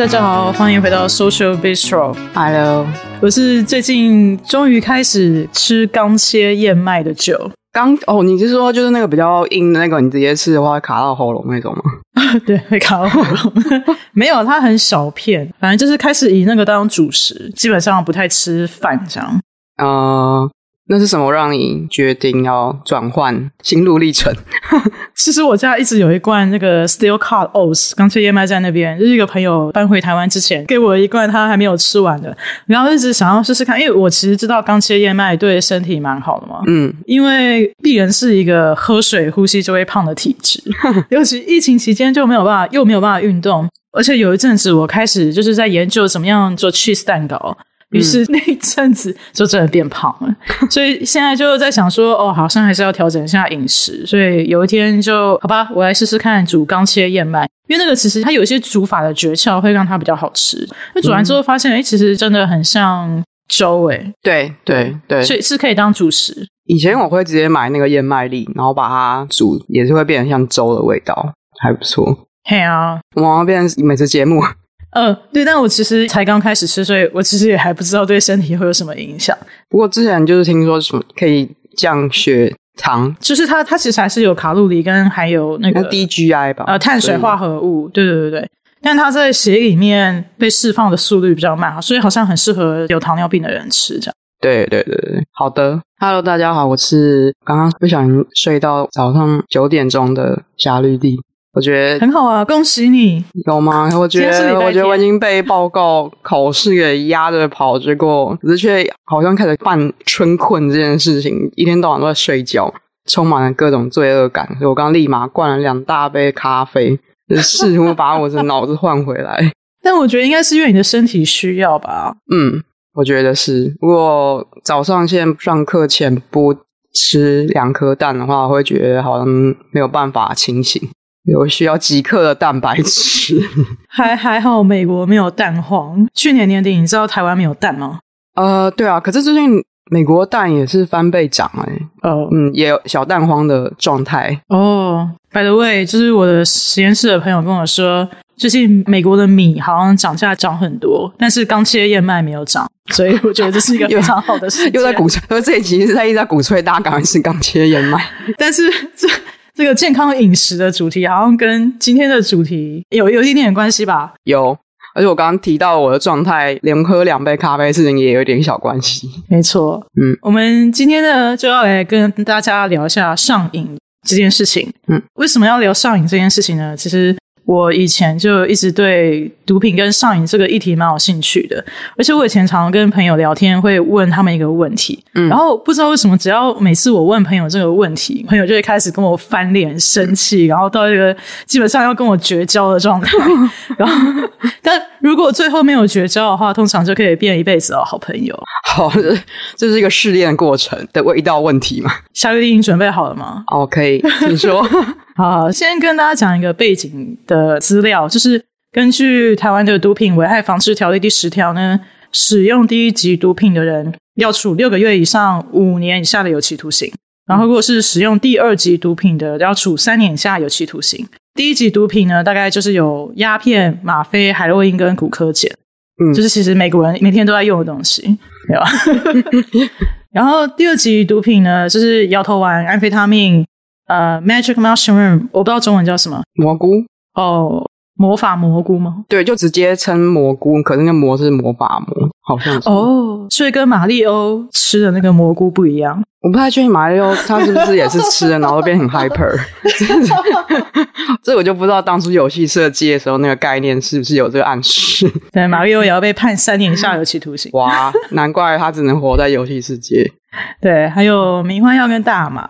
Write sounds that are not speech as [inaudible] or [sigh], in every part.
大家好，欢迎回到 Social Bistro。Hello，我是最近终于开始吃刚切燕麦的酒。刚哦，你是说就是那个比较硬的那个，你直接吃的话会卡到喉咙那种吗？[laughs] 对，会卡到喉咙。没有，它很小片，反正就是开始以那个当主食，基本上不太吃饭这样。嗯、uh。那是什么让你决定要转换心路历程？[laughs] 其实我家一直有一罐那个 Steel Cut Oats 刚切燕麦在那边，就是一个朋友搬回台湾之前给我一罐，他还没有吃完的，然后一直想要试试看，因为我其实知道刚切燕麦对身体蛮好的嘛。嗯，因为鄙人是一个喝水呼吸就会胖的体质，[laughs] 尤其疫情期间就没有办法，又没有办法运动，而且有一阵子我开始就是在研究怎么样做 cheese 蛋糕。于是那一阵子 [laughs] 就真的变胖了，嗯、所以现在就在想说，哦，好像还是要调整一下饮食。所以有一天就好吧，我来试试看煮刚切燕麦，因为那个其实它有一些煮法的诀窍，会让它比较好吃。那煮完之后发现，哎、嗯，其实真的很像粥，哎，对对对，所以是可以当主食。以前我会直接买那个燕麦粒，然后把它煮，也是会变成像粥的味道，还不错。嘿啊，我们要变成美食节目。呃，对，但我其实才刚开始吃，所以我其实也还不知道对身体会有什么影响。不过之前就是听说什么可以降血糖，就是它它其实还是有卡路里跟还有那个 DGI 吧，呃，碳水化合物，对对对对。但它在血里面被释放的速率比较慢，所以好像很适合有糖尿病的人吃这样。对对对对，好的，Hello，大家好，我是刚刚不小心睡到早上九点钟的夏绿蒂。我觉得很好啊，恭喜你！有吗？我觉得，我觉得我已经被报告考试给压着跑，结果可是却好像开始犯春困这件事情，一天到晚都在睡觉，充满了各种罪恶感。所以我刚立马灌了两大杯咖啡，试图把我的脑子换回来。但我觉得应该是因为你的身体需要吧？嗯，我觉得是。如果早上现在上课前不吃两颗蛋的话，我会觉得好像没有办法清醒。有需要几克的蛋白质，[laughs] 还还好，美国没有蛋荒。去年年底，你知道台湾没有蛋吗？呃，对啊，可是最近美国蛋也是翻倍涨哎、欸。哦，嗯，也有小蛋荒的状态。哦，by the way，就是我的实验室的朋友跟我说，最近美国的米好像涨价涨很多，但是刚切燕麦没有涨，所以我觉得这是一个 [laughs] 非常好的事情。又在鼓吹，因 [laughs] 为这一集是在一直在鼓吹大家赶快吃刚切燕麦，但是这。这个健康饮食的主题好像跟今天的主题有有一点点关系吧？有，而且我刚刚提到我的状态，连喝两杯咖啡事情也有点小关系。没错，嗯，我们今天呢就要来跟大家聊一下上瘾这件事情。嗯，为什么要聊上瘾这件事情呢？其实。我以前就一直对毒品跟上瘾这个议题蛮有兴趣的，而且我以前常常跟朋友聊天，会问他们一个问题，嗯，然后不知道为什么，只要每次我问朋友这个问题，朋友就会开始跟我翻脸、生气，然后到一个基本上要跟我绝交的状态。[laughs] 然后，但如果最后没有绝交的话，通常就可以变一辈子的好朋友。好，这这是一个试炼过程的一道问题嘛？夏绿蒂，你准备好了吗？哦，可以，请说。[laughs] [laughs] 好，先跟大家讲一个背景的资料，就是根据台湾的毒品危害防治条例第十条呢，使用第一级毒品的人要处六个月以上五年以下的有期徒刑，然后如果是使用第二级毒品的，要处三年以下有期徒刑。第一级毒品呢，大概就是有鸦片、吗啡、海洛因跟古柯碱，嗯，就是其实美国人每天都在用的东西，对吧？[laughs] 然后第二级毒品呢，就是摇头丸、安非他命。呃、uh，magic mushroom，我不知道中文叫什么，蘑菇哦，oh, 魔法蘑菇吗？对，就直接称蘑菇，可是那个蘑是魔法蘑，好像是。哦，oh, 所以跟玛丽欧吃的那个蘑菇不一样。我不太确定玛丽欧他是不是也是吃了，然后变很 hyper。[laughs] 这我就不知道当初游戏设计的时候那个概念是不是有这个暗示。[laughs] 对，玛丽欧也要被判三年以下有期徒刑。哇，难怪他只能活在游戏世界。对，还有迷幻药跟大麻。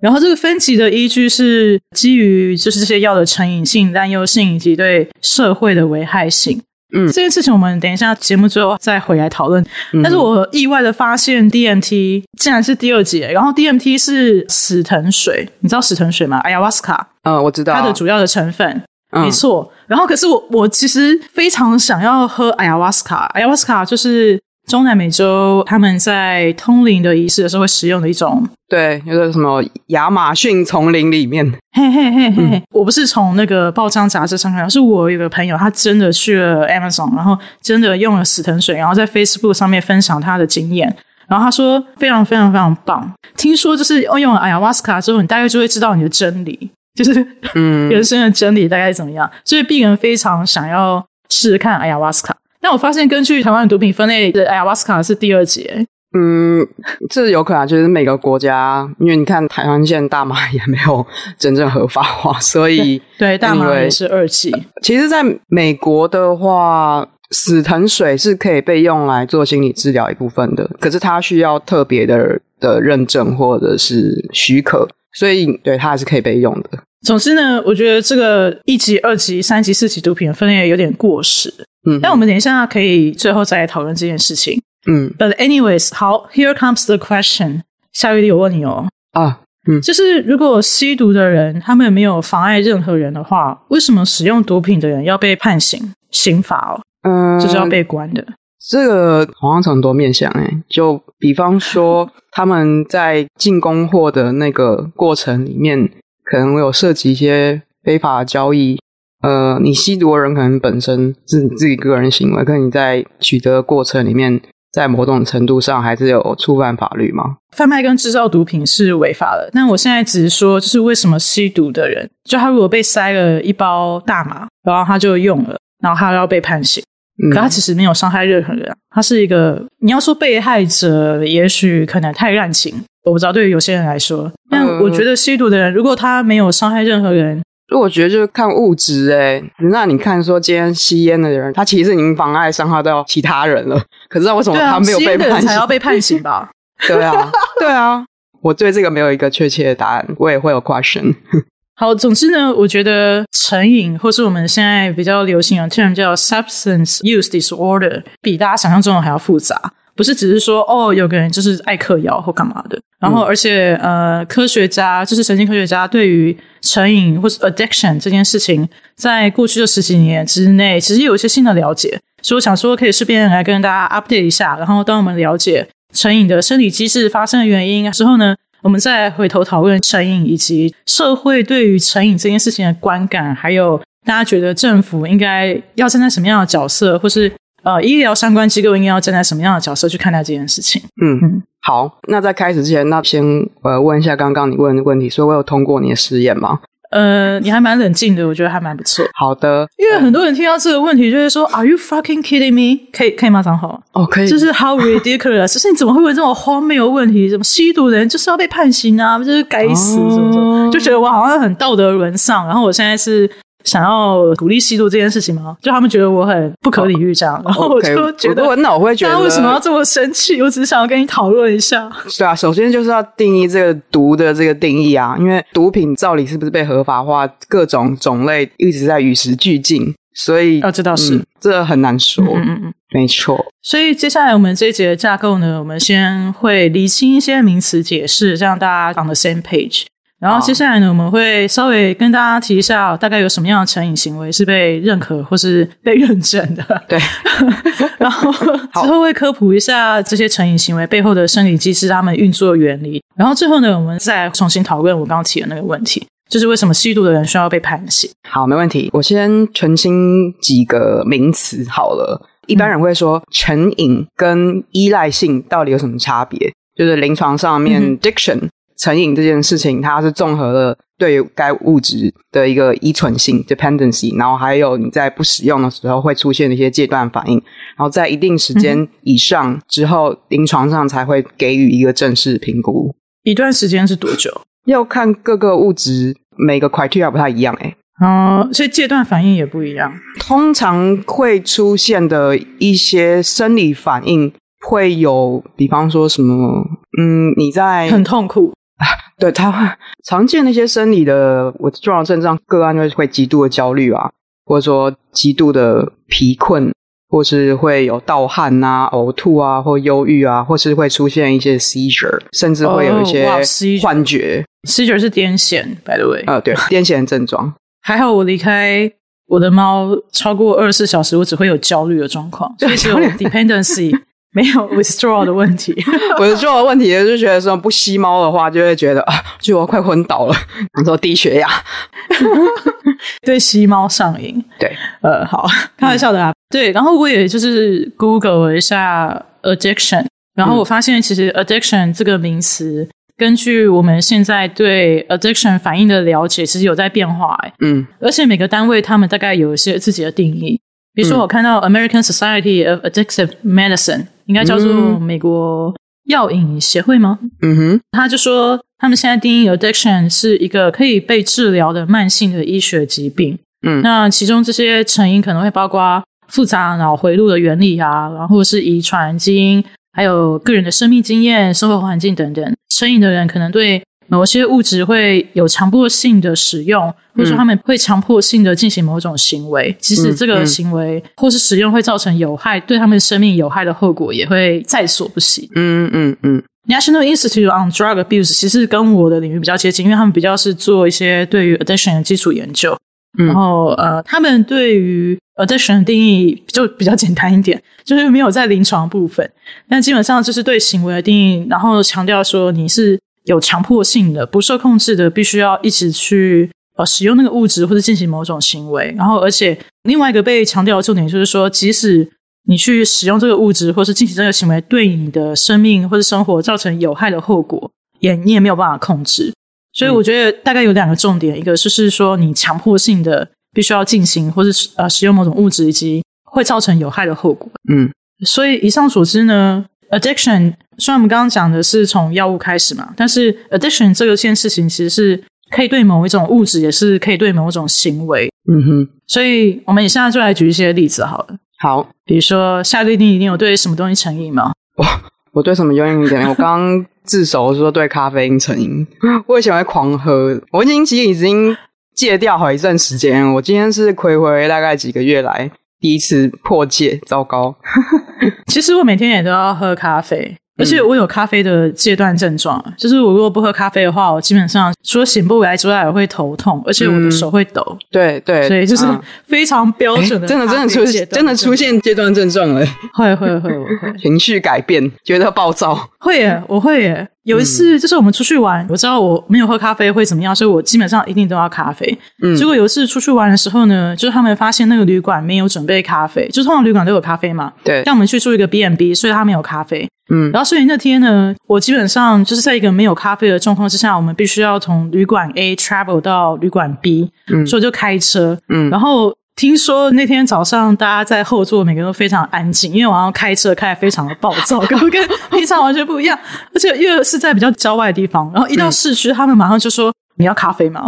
然后这个分级的依据是基于就是这些药的成瘾性、担忧性以及对社会的危害性。嗯，这件事情我们等一下节目最后再回来讨论。嗯、但是我意外的发现，DMT 竟然是第二节，然后 DMT 是死藤水，你知道死藤水吗？Ayahuasca。嗯，我知道。它的主要的成分，嗯、没错。然后可是我我其实非常想要喝 Ayahuasca，Ayahuasca 就是。中南美洲他们在通灵的仪式的时候会使用的一种。对，有个什么亚马逊丛林里面，嘿嘿嘿嘿，嗯、我不是从那个报章杂志上看到，是我有个朋友，他真的去了 Amazon，然后真的用了死藤水，然后在 Facebook 上面分享他的经验，然后他说非常非常非常棒。听说就是用了 ayahuasca 瓦斯卡之后，你大概就会知道你的真理，[laughs] 就是嗯，人生的真理大概怎么样，所以病人非常想要试试看 ayahuasca 瓦斯卡。但我发现根据台湾的毒品分类的卡是第二级。嗯，这有可能就是每个国家，因为你看台湾现在大麻也没有真正合法化，所以对，对大麻也是二级。其实，在美国的话，死藤水是可以被用来做心理治疗一部分的，可是它需要特别的的认证或者是许可，所以对它还是可以被用的。总之呢，我觉得这个一级、二级、三级、四级毒品的分类有点过时。嗯，那我们等一下可以最后再来讨论这件事情。嗯，But anyways，好，Here comes the question。夏玉丽，我问你哦，啊，嗯，就是如果吸毒的人他们没有妨碍任何人的话，为什么使用毒品的人要被判刑刑罚哦？嗯，就是要被关的。这个好像很多面向诶，就比方说他们在进供货的那个过程里面，可能有涉及一些非法交易。呃，你吸毒的人可能本身是你自己个人行为，可是你在取得的过程里面。在某种程度上，还是有触犯法律吗？贩卖跟制造毒品是违法的。但我现在只是说，就是为什么吸毒的人，就他如果被塞了一包大麻，然后他就用了，然后他要被判刑，嗯、可他其实没有伤害任何人。他是一个，你要说被害者，也许可能太滥情，我不知道。对于有些人来说，但我觉得吸毒的人，如果他没有伤害任何人。我觉得就是看物质诶、欸、那你看说今天吸烟的人，他其实已经妨碍伤害到其他人了，可是为什么他没有被判刑？才要被判刑吧？[laughs] 对啊，对啊，我对这个没有一个确切的答案，我也会有 question。[laughs] 好，总之呢，我觉得成瘾或是我们现在比较流行的 term 叫 substance use disorder，比大家想象中的还要复杂。不是只是说哦，有个人就是爱嗑药或干嘛的，然后而且、嗯、呃，科学家就是神经科学家对于成瘾或是 addiction 这件事情，在过去的十几年之内，其实有一些新的了解，所以我想说可以顺便来跟大家 update 一下。然后当我们了解成瘾的生理机制发生的原因之后呢，我们再回头讨论成瘾以及社会对于成瘾这件事情的观感，还有大家觉得政府应该要站在什么样的角色，或是。呃，医疗相关机构应该要站在什么样的角色去看待这件事情？嗯嗯，好，那在开始之前，那先呃问一下刚刚你问的问题，说我有通过你的实验吗？呃，你还蛮冷静的，我觉得还蛮不错。好的，因为很多人听到这个问题就会说、嗯、，Are you fucking kidding me？可以可以吗？张好哦，可以。就是 How ridiculous！就是你怎么会问这种荒谬问题？什么吸毒的人就是要被判刑啊？就是该死，什么什么？就觉得我好像很道德沦丧。然后我现在是。想要鼓励吸毒这件事情吗？就他们觉得我很不可理喻这样，oh, 然后我就觉得，我脑会觉得，为什么要这么生气？我只是想要跟你讨论一下。[laughs] 对啊，首先就是要定义这个毒的这个定义啊，因为毒品照理是不是被合法化，各种种类一直在与时俱进，所以啊，这倒是、嗯、这很难说。嗯嗯嗯，没错。所以接下来我们这一节的架构呢，我们先会理清一些名词解释，这样大家 on the same page。然后接下来呢，我们会稍微跟大家提一下，大概有什么样的成瘾行为是被认可或是被认证的。对，[laughs] 然后之后会科普一下这些成瘾行为背后的生理机制、他们运作的原理。然后最后呢，我们再重新讨论我刚刚提的那个问题，就是为什么吸毒的人需要被判刑。好，没问题。我先澄清几个名词好了。一般人会说成瘾跟依赖性到底有什么差别？就是临床上面、嗯、addiction。成瘾这件事情，它是综合了对该物质的一个依存性 （dependency），然后还有你在不使用的时候会出现的一些戒断反应，然后在一定时间以上之后，临床上才会给予一个正式评估。一段时间是多久？要看各个物质，每个 criteria 不太一样，诶哦，所以戒断反应也不一样。通常会出现的一些生理反应会有，比方说什么，嗯，你在很痛苦。[laughs] 对，他会常见那些生理的我重要症状个案，就会极度的焦虑啊，或者说极度的疲困，或是会有盗汗啊、呕吐啊，或忧郁啊，或是会出现一些 seizure，甚至会有一些幻觉。Oh, wow, seizure 是癫痫，by the way。呃，对，癫痫症状。[laughs] 还好我离开我的猫超过二十四小时，我只会有焦虑的状况，所以是有 dependency。没有 withdrawal 的问题。[laughs] withdrawal 的问题就是觉得说不吸猫的话，就会觉得啊，就我快昏倒了，你 [laughs] 说低血压，[laughs] 对吸猫上瘾。对，呃，好，开玩笑的啊。嗯、对，然后我也就是 Google 了一下 addiction，然后我发现其实 addiction 这个名词。根据我们现在对 addiction 反应的了解，其实有在变化哎，嗯，而且每个单位他们大概有一些自己的定义。比如说，我看到 American Society of Addictive Medicine，应该叫做美国药引协会吗？嗯哼，他就说他们现在定义 addiction 是一个可以被治疗的慢性的医学疾病。嗯，那其中这些成因可能会包括复杂脑回路的原理啊，然后是遗传基因。还有个人的生命经验、生活环境等等，成瘾的人可能对某些物质会有强迫性的使用，或者说他们会强迫性的进行某种行为，即使这个行为或是使用会造成有害，对他们生命有害的后果，也会在所不惜。嗯嗯嗯。National Institute on Drug Abuse 其实跟我的领域比较接近，因为他们比较是做一些对于 addiction 的基础研究。嗯、然后呃，他们对于 addiction 的定义就比较简单一点，[laughs] 就是没有在临床部分，但基本上就是对行为的定义，然后强调说你是有强迫性的、不受控制的，必须要一直去呃使用那个物质或者进行某种行为。然后，而且另外一个被强调的重点就是说，即使你去使用这个物质或是进行这个行为，对你的生命或者生活造成有害的后果，也你也没有办法控制。所以我觉得大概有两个重点，一个就是说你强迫性的必须要进行或是呃使用某种物质，以及会造成有害的后果。嗯，所以以上所知呢，addiction 虽然我们刚刚讲的是从药物开始嘛，但是 addiction 这个件事情其实是可以对某一种物质，也是可以对某一种行为。嗯哼，所以我们现在就来举一些例子好了。好，比如说夏绿蒂，你有对什么东西成瘾吗？我我对什么有瘾点？[laughs] 我刚。自首说对咖啡因成瘾，我以前会狂喝，我已经其实已经戒掉好一段时间。我今天是睽违大概几个月来第一次破戒，糟糕。[laughs] [laughs] 其实我每天也都要喝咖啡。而且我有咖啡的戒断症状，就是我如果不喝咖啡的话，我基本上除了醒不来之外，我会头痛，而且我的手会抖。嗯、对对，所以就是非常标准的，真的真的出现真的出现戒断症状了。会会会，我会 [laughs] 情绪改变，觉得暴躁。会耶，我会耶。有一次就是我们出去玩，我知道我没有喝咖啡会怎么样，所以我基本上一定都要咖啡。嗯，结果有一次出去玩的时候呢，就是他们发现那个旅馆没有准备咖啡，就通常旅馆都有咖啡嘛。对，但我们去住一个 B n B，所以他没有咖啡。嗯，然后所以那天呢，我基本上就是在一个没有咖啡的状况之下，我们必须要从旅馆 A travel 到旅馆 B，嗯，所以就开车，嗯，然后听说那天早上大家在后座每个人都非常安静，因为晚上开车开得非常的暴躁，跟跟平常完全不一样，而且因为是在比较郊外的地方，然后一到市区，他们马上就说。你要咖啡吗？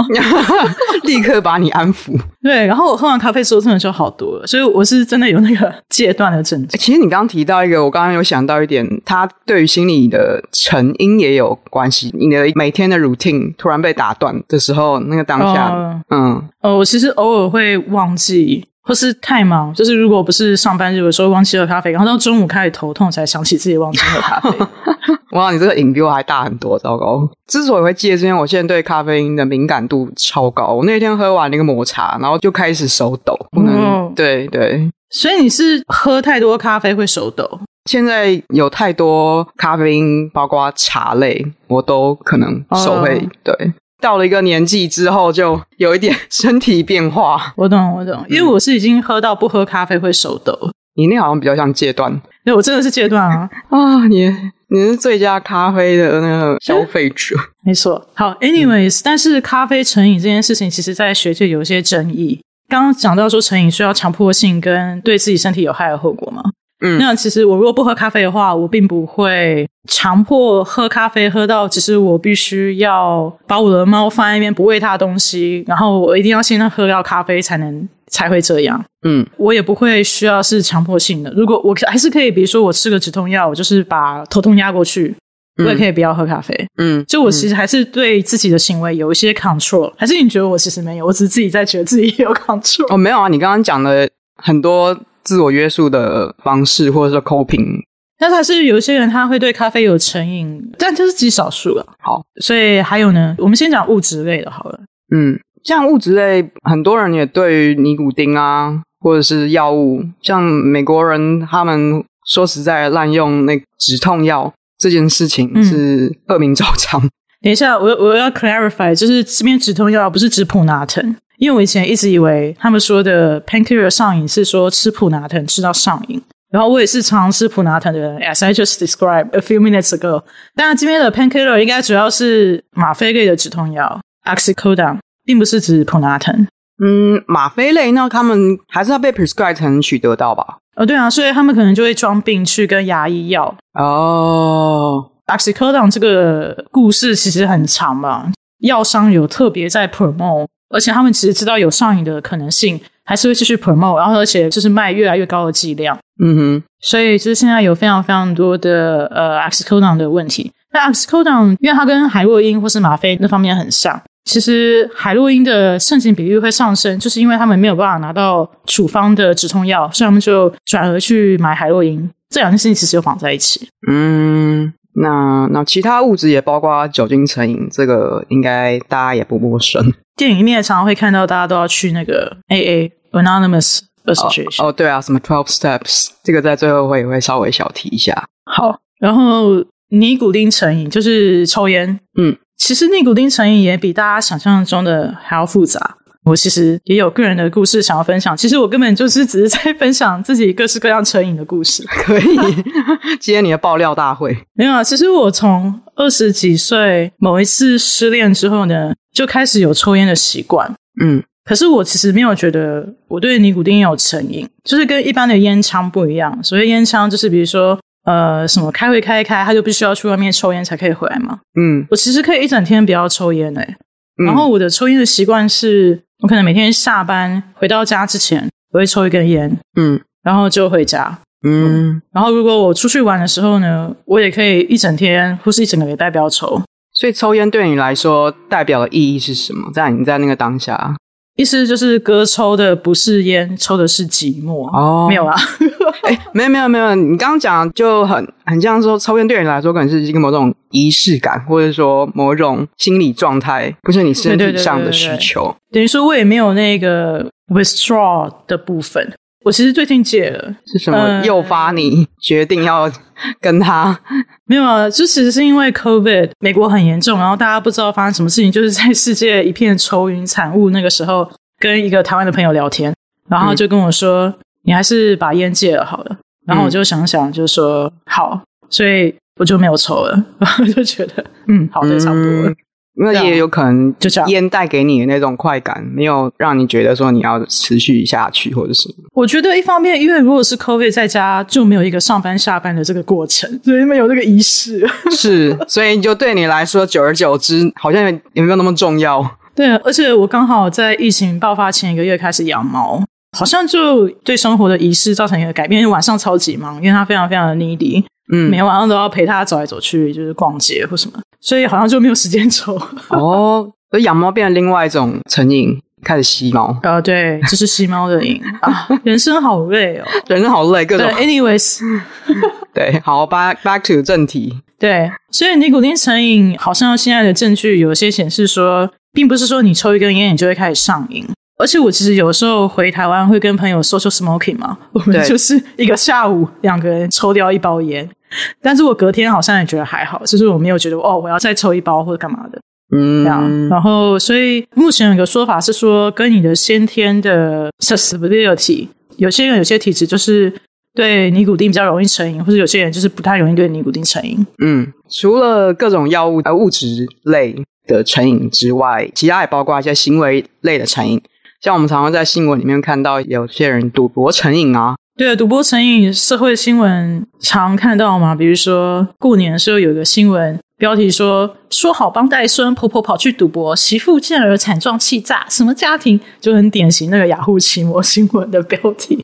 [laughs] 立刻把你安抚。对，然后我喝完咖啡之后，真的就好多了。所以我是真的有那个戒断的症状。其实你刚刚提到一个，我刚刚有想到一点，它对于心理的成因也有关系。你的每天的 routine 突然被打断的时候，那个当下，呃、嗯，哦，我其实偶尔会忘记。或是太忙，就是如果不是上班日，的时候忘记喝咖啡，然后到中午开始头痛，才想起自己忘记喝咖啡。[laughs] [laughs] 哇，你这个瘾比我还大很多，糟糕！之所以会戒，是因为我现在对咖啡因的敏感度超高。我那天喝完那个抹茶，然后就开始手抖，不能。哦、对对，所以你是喝太多咖啡会手抖？现在有太多咖啡因，包括茶类，我都可能手会、哦、对。到了一个年纪之后，就有一点身体变化。我懂，我懂，因为我是已经喝到不喝咖啡会手抖。你那好像比较像戒断，那，我真的是戒断啊！[laughs] 啊，你你是最佳咖啡的那个消费者，没错。好，anyways，但是咖啡成瘾这件事情，其实在学界有一些争议。刚刚讲到说成瘾需要强迫性跟对自己身体有害的后果吗？嗯，那其实我如果不喝咖啡的话，我并不会强迫喝咖啡，喝到只是我必须要把我的猫放在那边不喂它东西，然后我一定要先喝到咖啡才能才会这样。嗯，我也不会需要是强迫性的。如果我还是可以，比如说我吃个止痛药，我就是把头痛压过去，我也可以不要喝咖啡。嗯，就我其实还是对自己的行为有一些 control。还是你觉得我其实没有？我只是自己在觉得自己有 control。哦，没有啊，你刚刚讲的很多。自我约束的方式，或者说 coping，但是还是有一些人他会对咖啡有成瘾，但这是极少数了。好，所以还有呢，我们先讲物质类的，好了。嗯，像物质类，很多人也对于尼古丁啊，或者是药物，像美国人他们说实在，滥用那止痛药这件事情是恶名昭彰。嗯、等一下，我我要 clarify，就是这边止痛药不是止普拿疼，因为我以前一直以为他们说的 painkiller 上瘾是说吃普拿疼吃到上瘾，然后我也是常吃普拿疼的人，as I just described a few minutes ago。当然，这边的 painkiller 应该主要是吗啡类的止痛药，oxycodone，并不是指普拿疼。嗯，吗啡类那他们还是要被 prescribe 才能取得到吧？哦，对啊，所以他们可能就会装病去跟牙医要。哦，oxycodone 这个故事其实很长嘛，药商有特别在 promote，而且他们其实知道有上瘾的可能性，还是会继续 promote，然后而且就是卖越来越高的剂量。嗯哼，所以就是现在有非常非常多的呃 oxycodone 的问题。那 oxycodone 因为它跟海洛因或是吗啡那方面很像。其实海洛因的盛行比率会上升，就是因为他们没有办法拿到处方的止痛药，所以他们就转而去买海洛因。这两件事情其实有绑在一起。嗯，那那其他物质也包括酒精成瘾，这个应该大家也不陌生。电影里面常常会看到大家都要去那个 AA Anonymous Association。哦，哦，对啊，什么 Twelve Steps，这个在最后会也会稍微小提一下。好，然后尼古丁成瘾就是抽烟。嗯。其实尼古丁成瘾也比大家想象中的还要复杂。我其实也有个人的故事想要分享。其实我根本就是只是在分享自己各式各样成瘾的故事。[laughs] 可以接你的爆料大会。没有啊，其实我从二十几岁某一次失恋之后呢，就开始有抽烟的习惯。嗯，可是我其实没有觉得我对尼古丁有成瘾，就是跟一般的烟枪不一样。所谓烟枪，就是比如说。呃，什么开会开一开，他就必须要去外面抽烟才可以回来嘛？嗯，我其实可以一整天不要抽烟诶、欸嗯、然后我的抽烟的习惯是，我可能每天下班回到家之前，我会抽一根烟，嗯，然后就回家，嗯，嗯，然后如果我出去玩的时候呢，我也可以一整天或是一整个礼拜不要抽。所以抽烟对你来说代表的意义是什么？在你在那个当下？意思就是哥抽的不是烟，抽的是寂寞哦，没有啊，[laughs] 哎，没有没有没有，你刚刚讲就很很像说抽烟对你来说可能是一个某种仪式感，或者说某种心理状态，不是你身体上的需求。对对对对对，等于说我也没有那个 withdraw 的部分。我其实最近戒了，是什么诱发你决定要跟他？嗯、[laughs] 没有啊，就其实是因为 COVID，美国很严重，然后大家不知道发生什么事情，就是在世界一片愁云惨雾那个时候，跟一个台湾的朋友聊天，然后就跟我说：“嗯、你还是把烟戒了好了。”然后我就想想，就说：“嗯、好。”所以我就没有抽了，然后就觉得嗯，好的，差不多了。嗯因为也有可能，就这样，烟带给你的那种快感，没有让你觉得说你要持续下去，或者是。我觉得一方面，因为如果是 COVID 在家，就没有一个上班下班的这个过程，所以没有这个仪式。[laughs] [laughs] 是，所以就对你来说，久而久之，好像也没有那么重要。对，而且我刚好在疫情爆发前一个月开始养猫，好像就对生活的仪式造成一个改变。因为晚上超级忙，因为它非常非常的 needy。嗯，每天晚上都要陪他走来走去，就是逛街或什么，所以好像就没有时间抽。哦，而养猫变成另外一种成瘾，开始吸猫。啊，对，就是吸猫的瘾啊，[laughs] 人生好累哦，人生好累，各种。，anyways，[laughs] 对，好，back back to 正题。对，所以尼古丁成瘾，好像现在的证据有些显示说，并不是说你抽一根烟，你就会开始上瘾。而且我其实有时候回台湾会跟朋友 social smoking 嘛，我们就是一个下午两个人抽掉一包烟，[laughs] 但是我隔天好像也觉得还好，就是我没有觉得哦，我要再抽一包或者干嘛的，嗯，这样。然后所以目前有个说法是说，跟你的先天的 susceptibility，有些人有些体质就是对尼古丁比较容易成瘾，或者有些人就是不太容易对尼古丁成瘾。嗯，除了各种药物呃物质类的成瘾之外，其他也包括一些行为类的成瘾。像我们常常在新闻里面看到有些人赌博成瘾啊，对，赌博成瘾，社会新闻常看到嘛。比如说过年的时候有一个新闻标题说，说好帮带孙，婆婆跑去赌博，媳妇见儿惨状气炸，什么家庭就很典型那个雅虎奇摩新闻的标题。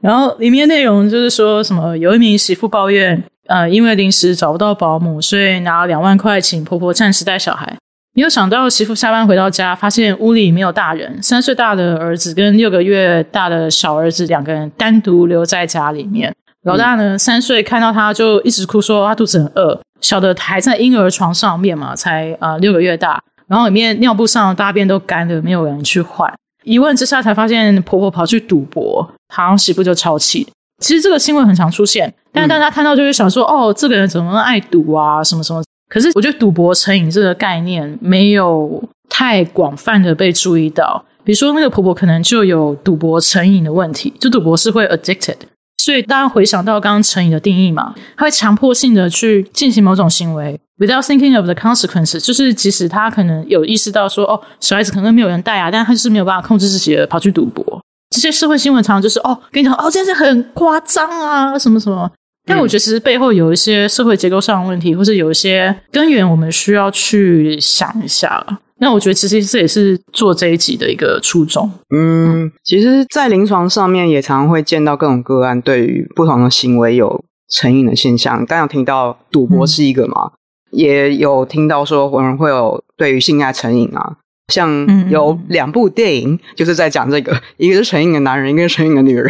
然后里面内容就是说什么有一名媳妇抱怨，呃，因为临时找不到保姆，所以拿了两万块请婆婆暂时带小孩。没有想到媳妇下班回到家，发现屋里没有大人，三岁大的儿子跟六个月大的小儿子两个人单独留在家里面。老大呢，三岁看到他就一直哭，说他肚子很饿。小的还在婴儿床上面嘛，才呃六个月大，然后里面尿布上的大便都干了，没有人去换。一问之下才发现婆婆跑去赌博，好像媳妇就超气。其实这个新闻很常出现，但大家看到就会想说，哦，这个人怎么那么爱赌啊，什么什么。可是我觉得赌博成瘾这个概念没有太广泛的被注意到。比如说那个婆婆可能就有赌博成瘾的问题，就赌博是会 addicted。所以大家回想到刚刚成瘾的定义嘛，他会强迫性的去进行某种行为，without thinking of the consequences，就是即使他可能有意识到说，哦，小孩子可能没有人带啊，但他就是没有办法控制自己的跑去赌博。这些社会新闻常常就是，哦，跟你讲，哦，这件事很夸张啊，什么什么。但我觉得其实背后有一些社会结构上的问题，或是有一些根源，我们需要去想一下。那我觉得其实这也是做这一集的一个初衷。嗯，其实，在临床上面也常常会见到各种个案，对于不同的行为有成瘾的现象。刚刚有听到赌博是一个嘛，嗯、也有听到说有人会有对于性爱成瘾啊。像有两部电影就是在讲这个，[laughs] 一个是成瘾的男人，一个是成瘾的女人。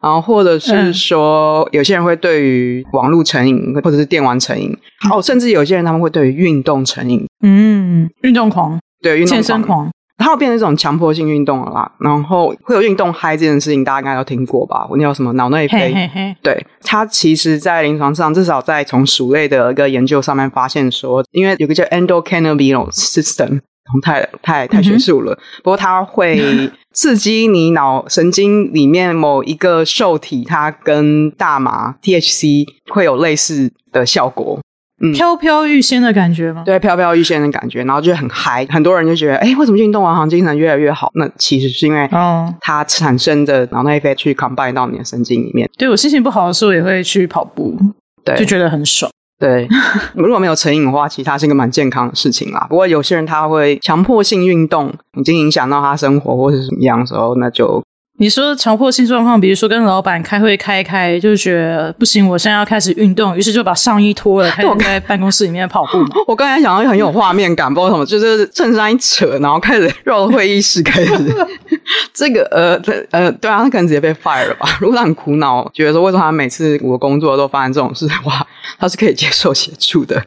然后或者是说，有些人会对于网络成瘾，或者是电玩成瘾。哦，甚至有些人他们会对于运动成瘾。嗯，运动狂，对，运动狂，健身狂，它会变成一种强迫性运动了啦。然后会有运动嗨这件事情，大家应该都听过吧？那叫什么脑内啡？嘿嘿嘿对，它其实，在临床上，至少在从鼠类的一个研究上面发现说，因为有个叫 endocannabinol system。太太太学术了，嗯、不过它会刺激你脑神经里面某一个受体，它跟大麻 THC 会有类似的效果，嗯，飘飘欲仙的感觉吗？对，飘飘欲仙的感觉，然后就很嗨，很多人就觉得，哎，为什么运动完好像精神越来越好？那其实是因为哦，它产生的脑内啡去 combine 到你的神经里面。对，我心情不好的时候也会去跑步，对，就觉得很爽。对，如果没有成瘾的话，其实它是一个蛮健康的事情啦。不过有些人他会强迫性运动，已经影响到他生活或是什么样的时候，那就。你说强迫性状况，比如说跟老板开会开一开，就觉得不行，我现在要开始运动，于是就把上衣脱了，开始在办公室里面跑步。[laughs] 我刚才想到很有画面感，不知道什么，就是衬衫一扯，然后开始 [laughs] 绕会议室开始。这个呃呃，对啊，他可能直接被 fire 了吧？如果他很苦恼，觉得说为什么他每次我工作都发生这种事的话，他是可以接受协助的，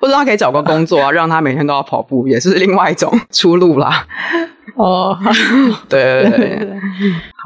或者他可以找个工作啊，让他每天都要跑步，也是另外一种出路啦。哦，对 [laughs] 对对，对，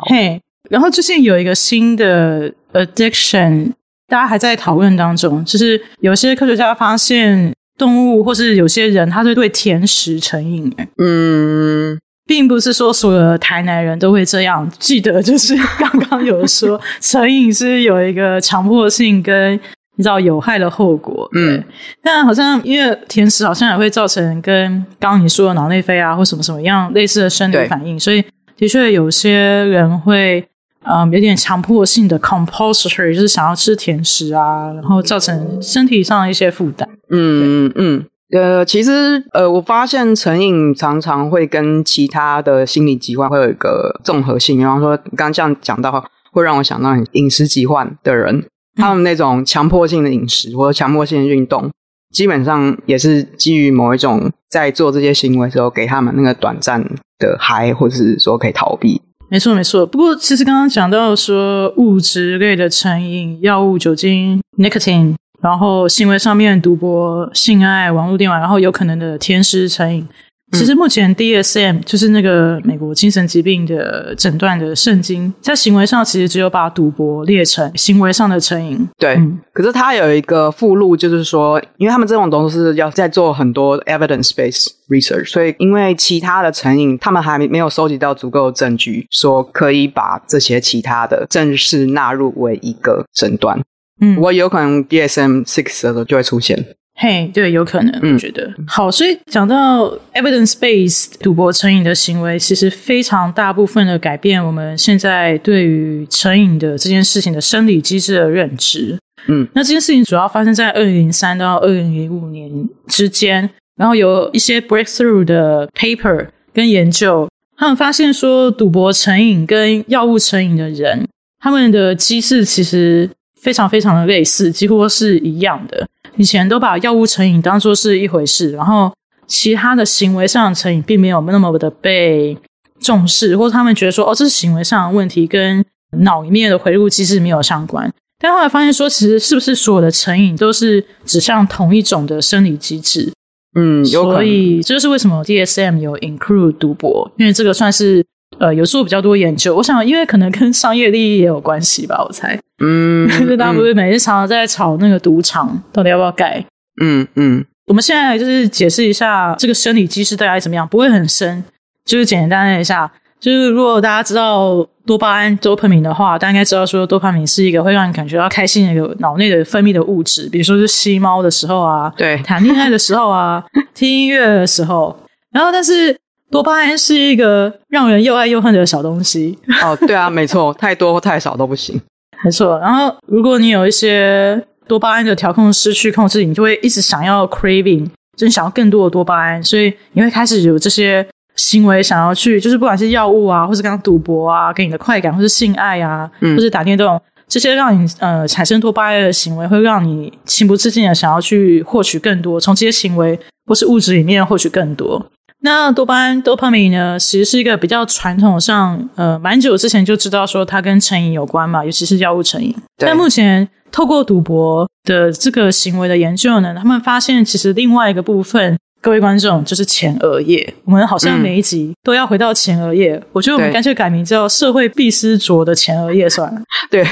嘿，hey, 然后最近有一个新的 addiction，大家还在讨论当中，就是有些科学家发现动物或是有些人，他是对甜食成瘾。嗯，并不是说所有的台南人都会这样。记得就是刚刚有说成瘾是有一个强迫性跟。你知道有害的后果，嗯，但好像因为甜食好像也会造成跟刚刚你说的脑内啡啊或什么什么一样类似的生理反应，所以的确有些人会嗯有点强迫性的 compulsory，就是想要吃甜食啊，然后造成身体上的一些负担。嗯嗯呃，其实呃，我发现成瘾常常会跟其他的心理疾患会有一个综合性，比方说刚刚这样讲到，会让我想到饮食疾患的人。他们那种强迫性的饮食或者强迫性的运动，基本上也是基于某一种在做这些行为的时候给他们那个短暂的嗨，或者是说可以逃避。没错，没错。不过其实刚刚讲到说物质类的成瘾，药物、酒精、nicotine，然后行为上面赌博、性爱、网络电玩，然后有可能的甜食成瘾。其实目前 DSM 就是那个美国精神疾病的诊断的圣经，在行为上其实只有把赌博列成行为上的成瘾。对，嗯、可是它有一个附录，就是说，因为他们这种东西是要在做很多 evidence-based research，所以因为其他的成瘾，他们还没有收集到足够的证据，说可以把这些其他的正式纳入为一个诊断。嗯，我有可能 DSM six 的时候就会出现。嘿对，有可能，我觉得、嗯、好。所以讲到 evidence-based 赌博成瘾的行为，其实非常大部分的改变我们现在对于成瘾的这件事情的生理机制的认知。嗯，那这件事情主要发生在二零零三到二零零五年之间，然后有一些 breakthrough 的 paper 跟研究，他们发现说，赌博成瘾跟药物成瘾的人，他们的机制其实非常非常的类似，几乎是一样的。以前都把药物成瘾当做是一回事，然后其他的行为上的成瘾并没有那么的被重视，或者他们觉得说，哦，这是行为上的问题，跟脑里面的回路机制没有相关。但后来发现说，其实是不是所有的成瘾都是指向同一种的生理机制？嗯，有可能。所以这就是为什么 DSM 有 include 赌博，因为这个算是呃有做比较多研究。我想，因为可能跟商业利益也有关系吧，我猜。嗯，[laughs] 就大家不是每日常常在吵那个赌场到底要不要盖？嗯嗯，我们现在就是解释一下这个生理机制大概怎么样，不会很深，就是简单的一下。就是如果大家知道多巴胺 （dopamine） 的话，大家应该知道说多巴胺是一个会让你感觉到开心的一个脑内的分泌的物质，比如说是吸猫的时候啊，对，谈恋爱的时候啊，听音乐的时候。然后，但是多巴胺是一个让人又爱又恨的小东西。哦，对啊，没错，太多或太少都不行。没错。然后，如果你有一些多巴胺的调控失去控制，你就会一直想要 craving，就是想要更多的多巴胺，所以你会开始有这些。行为想要去，就是不管是药物啊，或是刚刚赌博啊，给你的快感，或是性爱啊，嗯、或是打电动，这些让你呃产生多巴胺的行为，会让你情不自禁的想要去获取更多，从这些行为或是物质里面获取更多。那多巴胺 （dopamine） 呢，其实是一个比较传统上，呃，蛮久之前就知道说它跟成瘾有关嘛，尤其是药物成瘾。但目前透过赌博的这个行为的研究呢，他们发现其实另外一个部分。各位观众，就是前额叶。我们好像每一集都要回到前额叶。嗯、我觉得我们干脆改名叫“社会必思卓的前额叶”算了。对，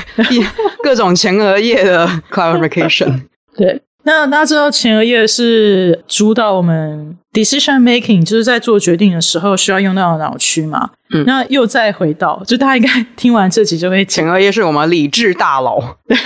各种前额叶的 clarification。对。那大家知道前额叶是主导我们 decision making，就是在做决定的时候需要用到的脑区嘛？嗯，那又再回到，就大家应该听完这集就会，前额叶是我们理智大脑。对，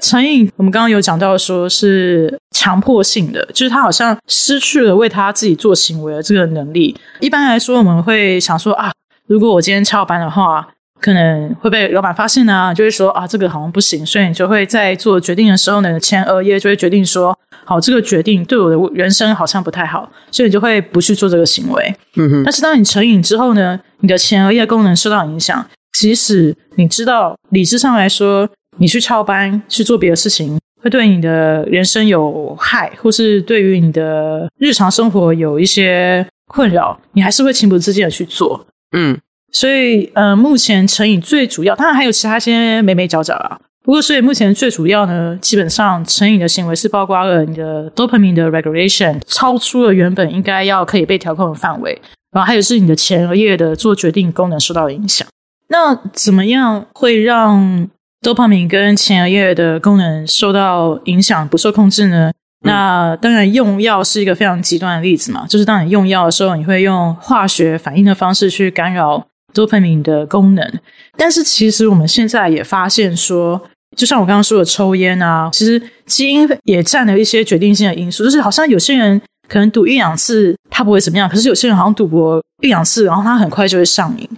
成瘾我们刚刚有讲到说是强迫性的，就是他好像失去了为他自己做行为的这个能力。一般来说，我们会想说啊，如果我今天翘班的话。可能会被老板发现啊，就会说啊，这个好像不行，所以你就会在做决定的时候呢，前额叶就会决定说，好，这个决定对我的人生好像不太好，所以你就会不去做这个行为。嗯哼。但是当你成瘾之后呢，你的前额叶功能受到影响，即使你知道理智上来说，你去翘班去做别的事情会对你的人生有害，或是对于你的日常生活有一些困扰，你还是会情不自禁的去做。嗯。所以，呃，目前成瘾最主要，当然还有其他些眉眉角角啊。不过，所以目前最主要呢，基本上成瘾的行为是包括了你的 dopamine 的 regulation 超出了原本应该要可以被调控的范围，然后还有是你的前额叶的做决定功能受到影响。那怎么样会让 dopamine 跟前额叶的功能受到影响不受控制呢？嗯、那当然，用药是一个非常极端的例子嘛，就是当你用药的时候，你会用化学反应的方式去干扰。多巴胺的功能，但是其实我们现在也发现说，就像我刚刚说的抽烟啊，其实基因也占了一些决定性的因素。就是好像有些人可能赌一两次他不会怎么样，可是有些人好像赌博一两次，然后他很快就会上瘾。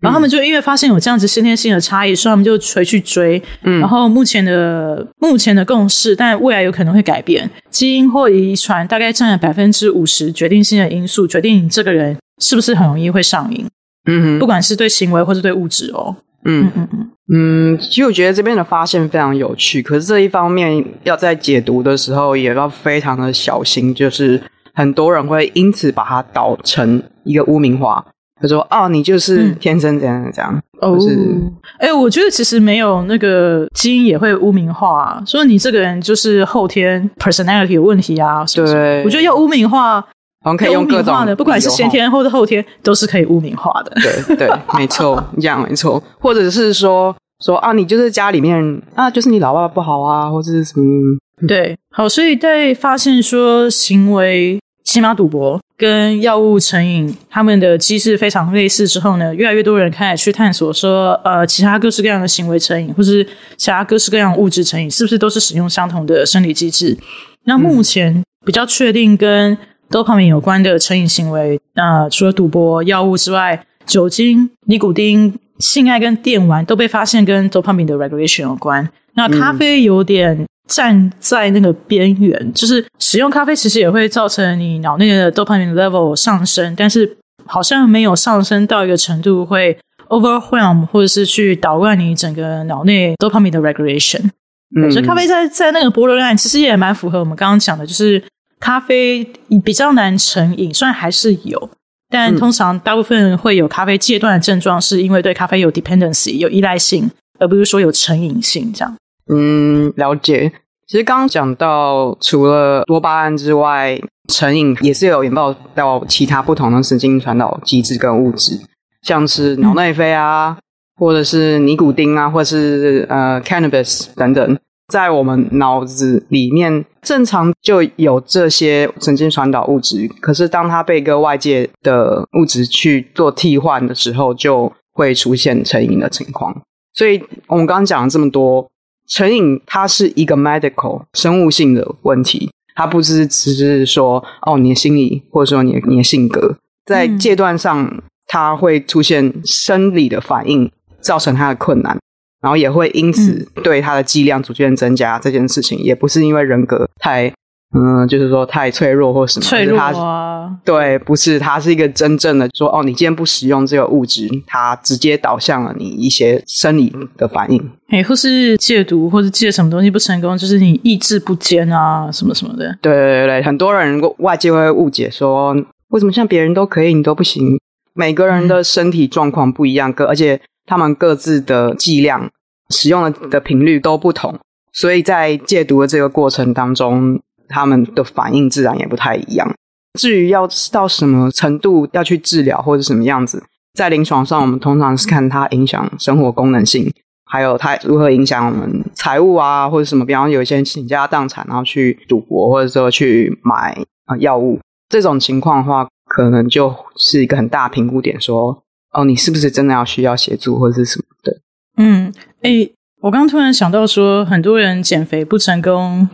然后他们就因为发现有这样子先天性的差异，所以他们就回去追。嗯，然后目前的目前的共识，但未来有可能会改变。基因或遗传大概占了百分之五十决定性的因素，决定你这个人是不是很容易会上瘾。嗯哼，不管是对行为或是对物质哦。嗯。嗯嗯嗯，其实我觉得这边的发现非常有趣，可是这一方面要在解读的时候也要非常的小心，就是很多人会因此把它导成一个污名化，他说：“哦，你就是天生这样这样。”哦，是，哎，我觉得其实没有那个基因也会污名化，说你这个人就是后天 personality 有问题啊。是是？对，我觉得要污名化。我们可以用各种的，不管是先天或者后天，都是可以污名化的。对对，[laughs] 没错，你讲没错。或者是说说啊，你就是家里面啊，就是你老爸不好啊，或者是什么？对，好，所以在发现说行为，起码赌博跟药物成瘾，他们的机制非常类似之后呢，越来越多人开始去探索说，呃，其他各式各样的行为成瘾，或是其他各式各样的物质成瘾，是不是都是使用相同的生理机制？那目前比较确定跟多巴胺有关的成瘾行为，那、呃、除了赌博、药物之外，酒精、尼古丁、性爱跟电玩都被发现跟多巴胺的 regulation 有关。那咖啡有点站在那个边缘，嗯、就是使用咖啡其实也会造成你脑内的多巴胺 level 上升，但是好像没有上升到一个程度会 overwhelm 或者是去捣乱你整个脑内多巴胺的 regulation。嗯，所以咖啡在在那个 borderline 其实也蛮符合我们刚刚讲的，就是。咖啡比较难成瘾，虽然还是有，但通常大部分会有咖啡戒断的症状，是因为对咖啡有 dependency 有依赖性，而不是说有成瘾性这样。嗯，了解。其实刚刚讲到，除了多巴胺之外，成瘾也是有引爆到其他不同的神经传导机制跟物质，像是脑内啡啊，嗯、或者是尼古丁啊，或者是呃 cannabis 等等，在我们脑子里面正常就有这些神经传导物质，可是当它被一个外界的物质去做替换的时候，就会出现成瘾的情况。所以我们刚刚讲了这么多，成瘾它是一个 medical 生物性的问题，它不是只是说哦你的心理或者说你的你的性格，在戒断上它会出现生理的反应，造成它的困难，然后也会因此对它的剂量逐渐增加。这件事情也不是因为人格太。嗯，就是说太脆弱或什么，脆弱啊，对，不是，它是一个真正的说，哦，你今天不使用这个物质，它直接导向了你一些生理的反应，哎，或是戒毒，或是戒什么东西不成功，就是你意志不坚啊，什么什么的。对对对，很多人外界会误解说，为什么像别人都可以，你都不行？每个人的身体状况不一样，而且他们各自的剂量使用的的频率都不同，所以在戒毒的这个过程当中。他们的反应自然也不太一样。至于要到什么程度要去治疗或者什么样子，在临床上我们通常是看它影响生活功能性，还有它如何影响我们财务啊，或者什么。比方有一些人倾家荡产，然后去赌博，或者说去买啊药物，这种情况的话，可能就是一个很大评估点说，说哦，你是不是真的要需要协助或者是什么的？嗯，诶，我刚突然想到说，很多人减肥不成功。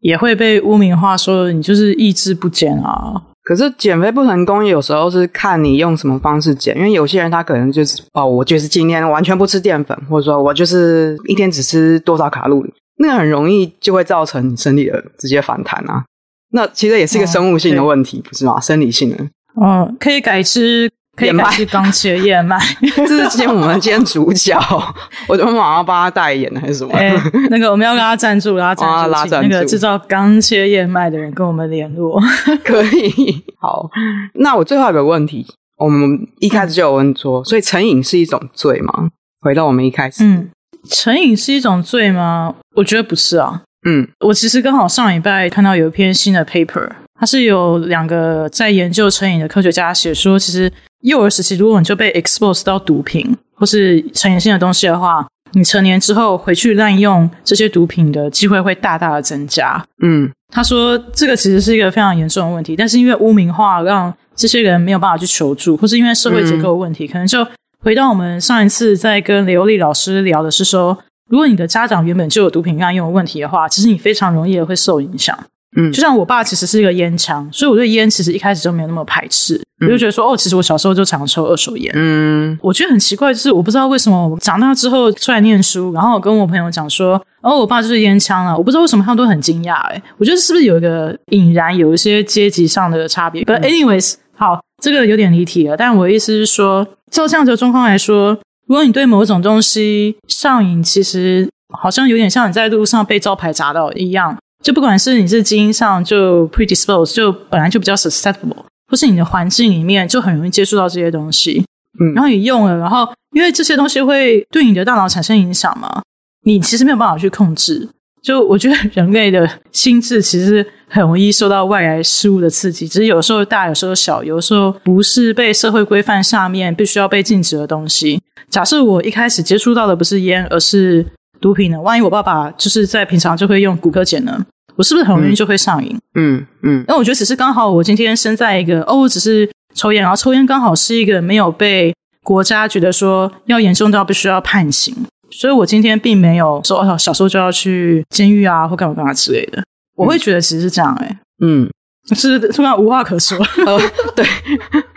也会被污名化，说你就是意志不减啊。可是减肥不成功，有时候是看你用什么方式减。因为有些人他可能就是哦，我就是今天完全不吃淀粉，或者说我就是一天只吃多少卡路里，那个很容易就会造成你身体的直接反弹啊。那其实也是一个生物性的问题，哦、不是吗？生理性的。哦，可以改吃。可以买钢切燕麦，[laughs] 这是今天我们今天主角，[laughs] 我就马上帮他代言还是什么？哎、欸，那个我们要跟他赞助，然后赞助，拉赞助，那个制造钢切燕麦的人跟我们联络，[laughs] 可以。好，那我最后有个问题，我们一开始就有问说，所以成瘾是一种罪吗？回到我们一开始，嗯，成瘾是一种罪吗？我觉得不是啊。嗯，我其实刚好上礼拜看到有一篇新的 paper，它是有两个在研究成瘾的科学家写说，其实。幼儿时期，如果你就被 expose 到毒品或是成瘾性的东西的话，你成年之后回去滥用这些毒品的机会会大大的增加。嗯，他说这个其实是一个非常严重的问题，但是因为污名化，让这些人没有办法去求助，或是因为社会结构的问题，嗯、可能就回到我们上一次在跟刘丽老师聊的是说，如果你的家长原本就有毒品滥用的问题的话，其实你非常容易的会受影响。嗯，就像我爸其实是一个烟枪，所以我对烟其实一开始就没有那么排斥，嗯、我就觉得说，哦，其实我小时候就常抽二手烟。嗯，我觉得很奇怪，就是我不知道为什么我长大之后出来念书，然后我跟我朋友讲说，哦，我爸就是烟枪了，我不知道为什么他们都很惊讶。哎我觉得是不是有一个引燃有一些阶级上的差别？But anyways，好，这个有点离题了。但我的意思是说，照这样子的状况来说，如果你对某种东西上瘾，其实好像有点像你在路上被招牌砸到一样。就不管是你是基因上就 predisposed 就本来就比较 susceptible，或是你的环境里面就很容易接触到这些东西，嗯，然后你用了，然后因为这些东西会对你的大脑产生影响嘛，你其实没有办法去控制。就我觉得人类的心智其实很容易受到外来事物的刺激，只是有时候大，有时候小，有时候不是被社会规范下面必须要被禁止的东西。假设我一开始接触到的不是烟，而是毒品呢？万一我爸爸就是在平常就会用骨科碱呢？我是不是很容易就会上瘾？嗯嗯，那、嗯、我觉得只是刚好我今天生在一个哦，我只是抽烟，然后抽烟刚好是一个没有被国家觉得说要严重到必须要判刑，所以我今天并没有说哦，小时候就要去监狱啊或干嘛干嘛之类的。我会觉得其实是这样、欸，哎，嗯，是突然无话可说。呃，[laughs] 对，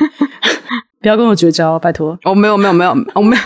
[laughs] 不要跟我绝交，拜托。哦，没有没有没有，我没有，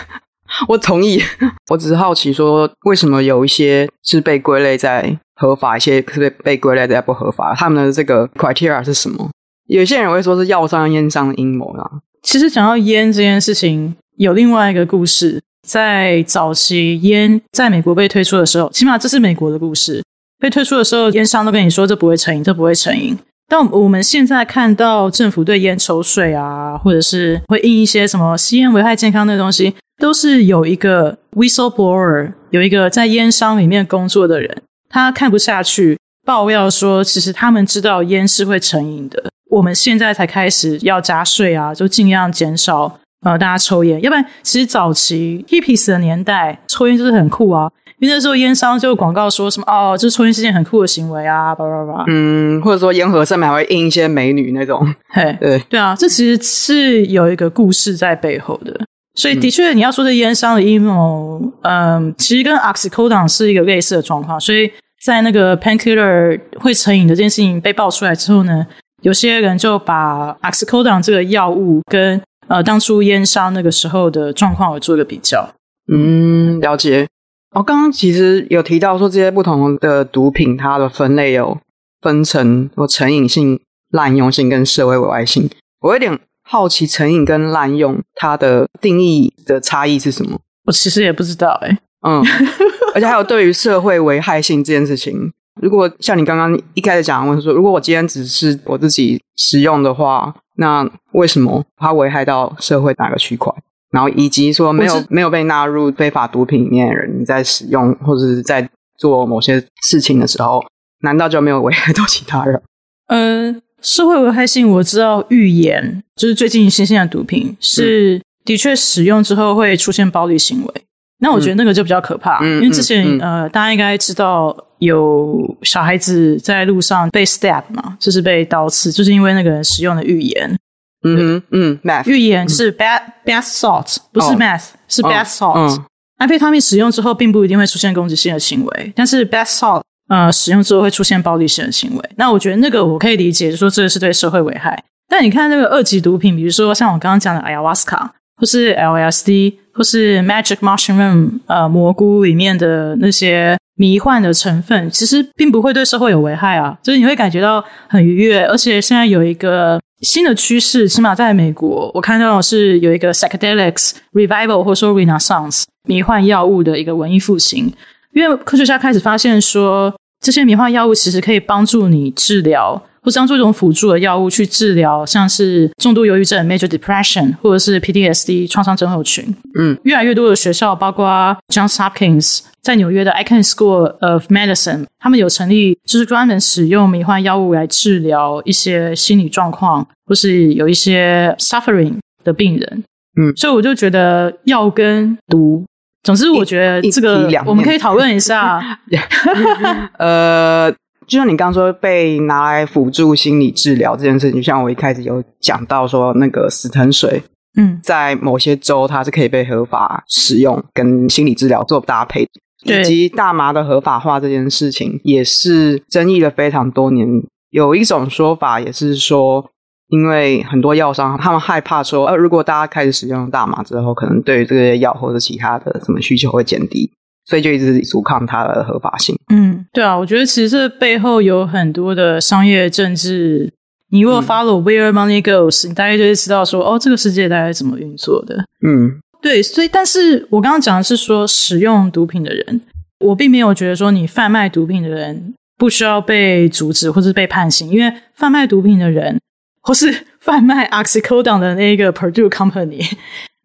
我同意。我只是好奇说，为什么有一些是被归类在。合法一些，可是被归类在不合法。他们的这个 criteria 是什么？有些人会说是药商、烟商的阴谋啦。其实讲到烟这件事情，有另外一个故事。在早期烟在美国被推出的时候，起码这是美国的故事。被推出的时候，烟商都跟你说这不会成瘾，这不会成瘾。但我们现在看到政府对烟抽税啊，或者是会印一些什么吸烟危害健康的东西，都是有一个 whistleblower，有一个在烟商里面工作的人。他看不下去，爆料说，其实他们知道烟是会成瘾的。我们现在才开始要加税啊，就尽量减少呃大家抽烟。要不然，其实早期 hippies 的年代，抽烟就是很酷啊。因为那时候烟商就广告说什么哦，这抽烟是件很酷的行为啊，叭叭叭。嗯，或者说烟盒上面还会印一些美女那种。嘿，对对啊，这其实是有一个故事在背后的。所以的确，你要说这烟商的阴谋，嗯，其实跟 oxycodone 是一个类似的状况。所以在那个 painkiller 会成瘾的这件事情被爆出来之后呢，有些人就把 oxycodone 这个药物跟呃当初烟商那个时候的状况有做一个比较。嗯，了解。哦，刚刚其实有提到说，这些不同的毒品，它的分类有分成有成瘾性、滥用性跟社会危害性。我有点好奇，成瘾跟滥用它的定义的差异是什么？我其实也不知道诶、欸、嗯，[laughs] 而且还有对于社会危害性这件事情，如果像你刚刚一开始讲的问说，如果我今天只是我自己使用的话，那为什么它危害到社会哪个区块？然后以及说没有没有被纳入非法毒品里面的人，你在使用或者是在做某些事情的时候，难道就没有危害到其他人？嗯、呃，社会危害性我知道，预言就是最近新兴的毒品是的确使用之后会出现暴力行为。那我觉得那个就比较可怕，嗯、因为之前、嗯嗯、呃大家应该知道有小孩子在路上被 stab 嘛，就是被刀刺，就是因为那个人使用的预言。嗯嗯预言是 bath bath salt，不是 math，、哦、是 bath salt。安、嗯、非他命使用之后，并不一定会出现攻击性的行为，但是 bath salt 呃使用之后会出现暴力性的行为。那我觉得那个我可以理解，就说这个是对社会危害。但你看那个二级毒品，比如说像我刚刚讲的 ayahuasca，或是 LSD，或是 magic mushroom，呃蘑菇里面的那些迷幻的成分，其实并不会对社会有危害啊，就是你会感觉到很愉悦，而且现在有一个。新的趋势，起码在美国，我看到是有一个 psychedelics revival 或者说 renaissance 迷幻药物的一个文艺复兴。因为科学家开始发现说，这些迷幻药物其实可以帮助你治疗，或者当做一种辅助的药物去治疗，像是重度忧郁症 major depression 或者是 PTSD 创伤症候群。嗯，越来越多的学校，包括 Johns Hopkins。在纽约的 Icahn School of Medicine，他们有成立，就是专门使用迷幻药物来治疗一些心理状况，或是有一些 suffering 的病人。嗯，所以我就觉得药跟毒，总之我觉得这个我们可以讨论一下。[laughs] [laughs] 呃，就像你刚刚说被拿来辅助心理治疗这件事情，就像我一开始有讲到说那个死藤水，嗯，在某些州它是可以被合法使用跟心理治疗做搭配。以及大麻的合法化这件事情也是争议了非常多年。有一种说法也是说，因为很多药商他们害怕说，呃，如果大家开始使用大麻之后，可能对于这些药或者其他的什么需求会减低，所以就一直阻抗它的合法性。嗯，对啊，我觉得其实这背后有很多的商业政治。你如果 follow where money goes，、嗯、你大概就会知道说，哦，这个世界大概怎么运作的。嗯。对，所以，但是我刚刚讲的是说，使用毒品的人，我并没有觉得说你贩卖毒品的人不需要被阻止或者被判刑，因为贩卖毒品的人，或是 [laughs] 贩卖 oxycodone 的那个 Purdue Company，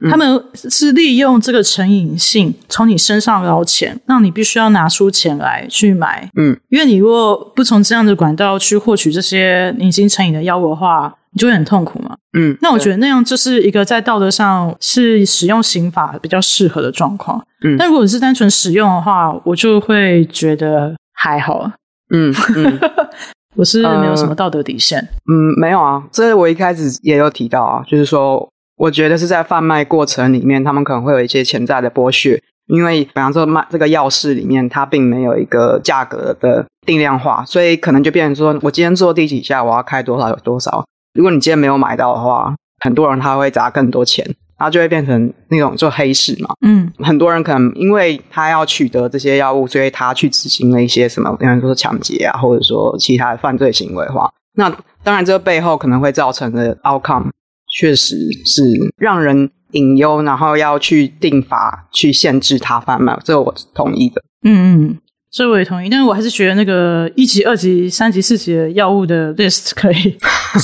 嗯，他们是利用这个成瘾性从你身上捞钱，让你必须要拿出钱来去买。嗯，因为你如果不从这样的管道去获取这些已经成瘾的药物的话，你就会很痛苦嘛。嗯，那我觉得那样就是一个在道德上是使用刑法比较适合的状况。嗯，但如果你是单纯使用的话，我就会觉得还好。嗯，嗯 [laughs] 我是没有什么道德底线。嗯，没有啊，这我一开始也有提到啊，就是说，我觉得是在贩卖过程里面，他们可能会有一些潜在的剥削，因为比方说卖这个药事里面，它并没有一个价格的定量化，所以可能就变成说我今天做第几下，我要开多少有多少。如果你今天没有买到的话，很多人他会砸更多钱，然后就会变成那种做黑市嘛。嗯，很多人可能因为他要取得这些药物，所以他去执行了一些什么，比方说抢劫啊，或者说其他的犯罪行为的话，那当然这个背后可能会造成的 outcome 确实是让人隐忧，然后要去定法去限制他贩卖，这个我是同意的。嗯嗯。这我也同意，但是我还是觉得那个一级、二级、三级、四级的药物的 list 可以，[laughs]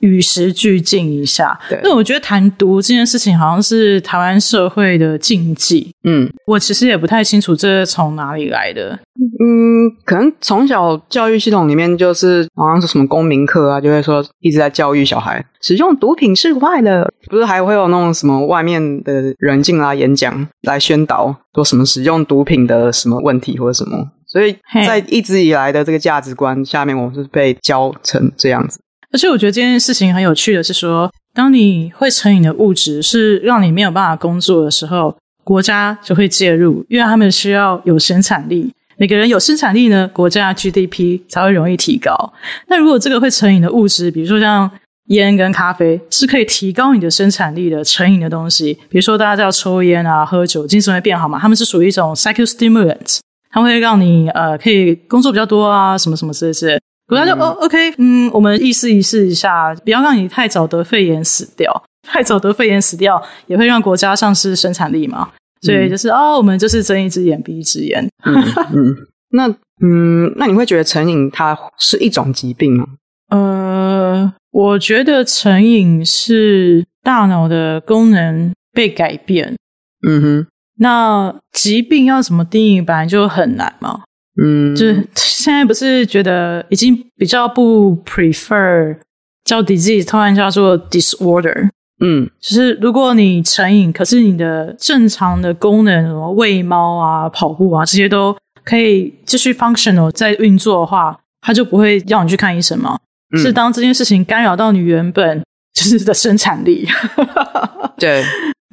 与时俱进一下。对，那我觉得谈毒这件事情好像是台湾社会的禁忌。嗯，我其实也不太清楚这是从哪里来的。嗯，可能从小教育系统里面就是好像是什么公民课啊，就会说一直在教育小孩使用毒品是坏的，不是还会有那种什么外面的人进来演讲来宣导说什么使用毒品的什么问题或者什么，所以在一直以来的这个价值观下面，我们是被教成这样子。而且我觉得这件事情很有趣的是说，当你会成瘾的物质是让你没有办法工作的时候，国家就会介入，因为他们需要有生产力。每个人有生产力呢，国家 GDP 才会容易提高。那如果这个会成瘾的物质，比如说像烟跟咖啡，是可以提高你的生产力的成瘾的东西。比如说大家知道抽烟啊、喝酒，精神会变好嘛？他们是属于一种 psychostimulant，它会让你呃可以工作比较多啊，什么什么之类之类。国家就、嗯、哦，OK，嗯，我们意思意思一下，不要让你太早得肺炎死掉，[laughs] 太早得肺炎死掉也会让国家丧失生产力嘛。所以就是、嗯、哦，我们就是睁一只眼闭一只眼。[laughs] 嗯，嗯，那嗯，那你会觉得成瘾它是一种疾病吗？呃，我觉得成瘾是大脑的功能被改变。嗯哼，那疾病要怎么定义，本来就很难嘛。嗯，就是现在不是觉得已经比较不 prefer 叫 disease，突然叫做 disorder。嗯，就是如果你成瘾，可是你的正常的功能，什么喂猫啊、跑步啊这些都可以继续 functional 在运作的话，他就不会要你去看医生嘛。嗯、是当这件事情干扰到你原本就是的生产力，[laughs] 对，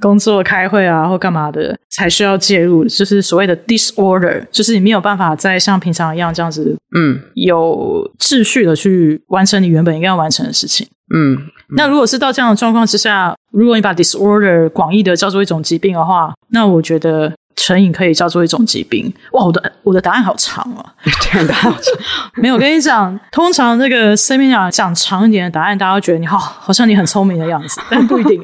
工作、开会啊或干嘛的，才需要介入，就是所谓的 disorder，就是你没有办法再像平常一样这样子，嗯，有秩序的去完成你原本应该要完成的事情，嗯。那如果是到这样的状况之下，如果你把 disorder 广义的叫做一种疾病的话，那我觉得成瘾可以叫做一种疾病。哇，我的我的答案好长啊！对，答案好长。没有，我跟你讲，通常这个 seminar 讲长一点的答案，大家会觉得你好，好像你很聪明的样子，但不一定。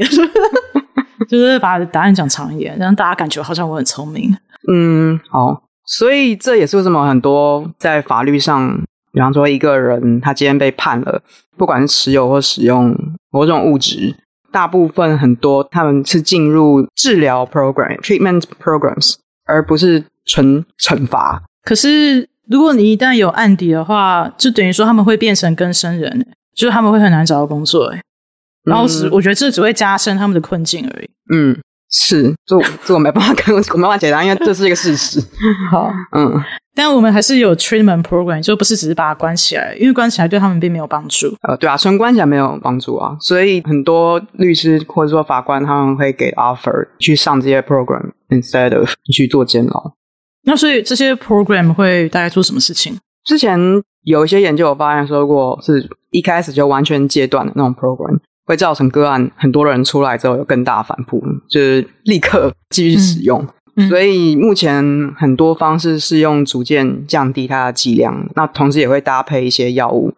[laughs] 就是把答案讲长一点，让大家感觉好像我很聪明。嗯，好。所以这也是为什么很多在法律上。比方说，一个人他今天被判了，不管是持有或使用某种物质，大部分很多他们是进入治疗 program、treatment programs，而不是纯惩罚。可是，如果你一旦有案底的话，就等于说他们会变成更生人，就是他们会很难找到工作。哎，然后只、嗯、我觉得这只会加深他们的困境而已。嗯，是，这这我没办法跟 [laughs] 我没办法解答，因为这是一个事实。[laughs] 好，嗯。但我们还是有 treatment program，就不是只是把它关起来，因为关起来对他们并没有帮助。呃，对啊，纯关起来没有帮助啊，所以很多律师或者说法官他们会给 offer 去上这些 program instead of 去做监牢。那所以这些 program 会大概做什么事情？之前有一些研究我发现说过，是一开始就完全戒断的那种 program，会造成个案很多人出来之后有更大反扑，就是立刻继续使用。嗯所以目前很多方式是用逐渐降低它的剂量，那同时也会搭配一些药物。